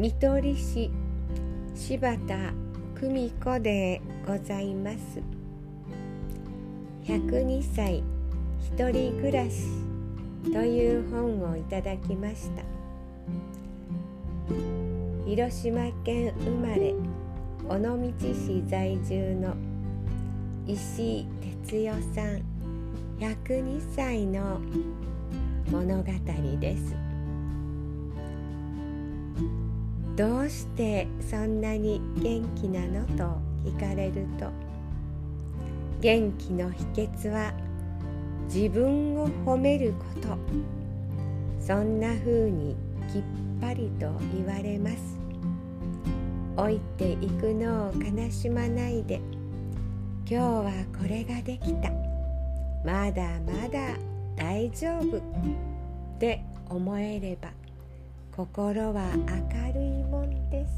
見取り師柴田久美子でございます。102歳一人暮らしという本をいただきました。広島県生まれ尾道市在住の石井哲代さん102歳の物語です。どうしてそんなに元気なのと聞かれると元気の秘訣は自分を褒めること。そんな風にきっぱりと言われます。老いていくのを悲しまないで。今日はこれができた。まだまだ大丈夫。って思えれば。心は明るいもんです。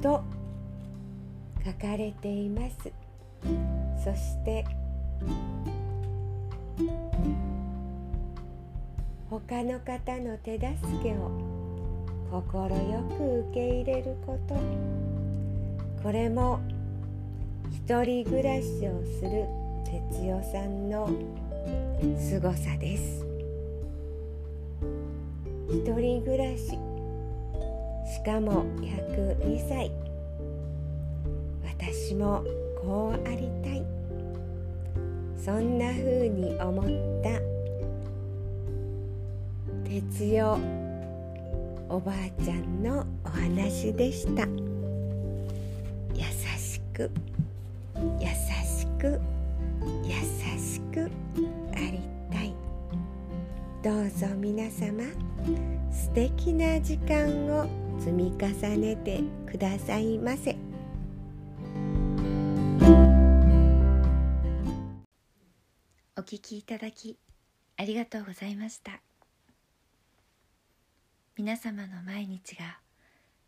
と書かれています。そして他の方の手助けを快く受け入れること。これも一人暮らしをする哲代さんの凄さです。一人暮らし。しかも102歳。私もこうありたい。そんな風に思った。哲代。おばあちゃんのお話でした。優しく。優しく。うぞ皆様素敵な時間を積み重ねてくださいませ。お聞きいただきありがとうございました皆様の毎日が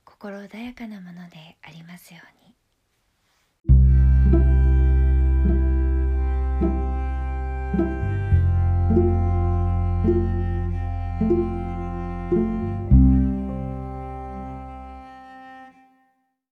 心穏やかなものでありますように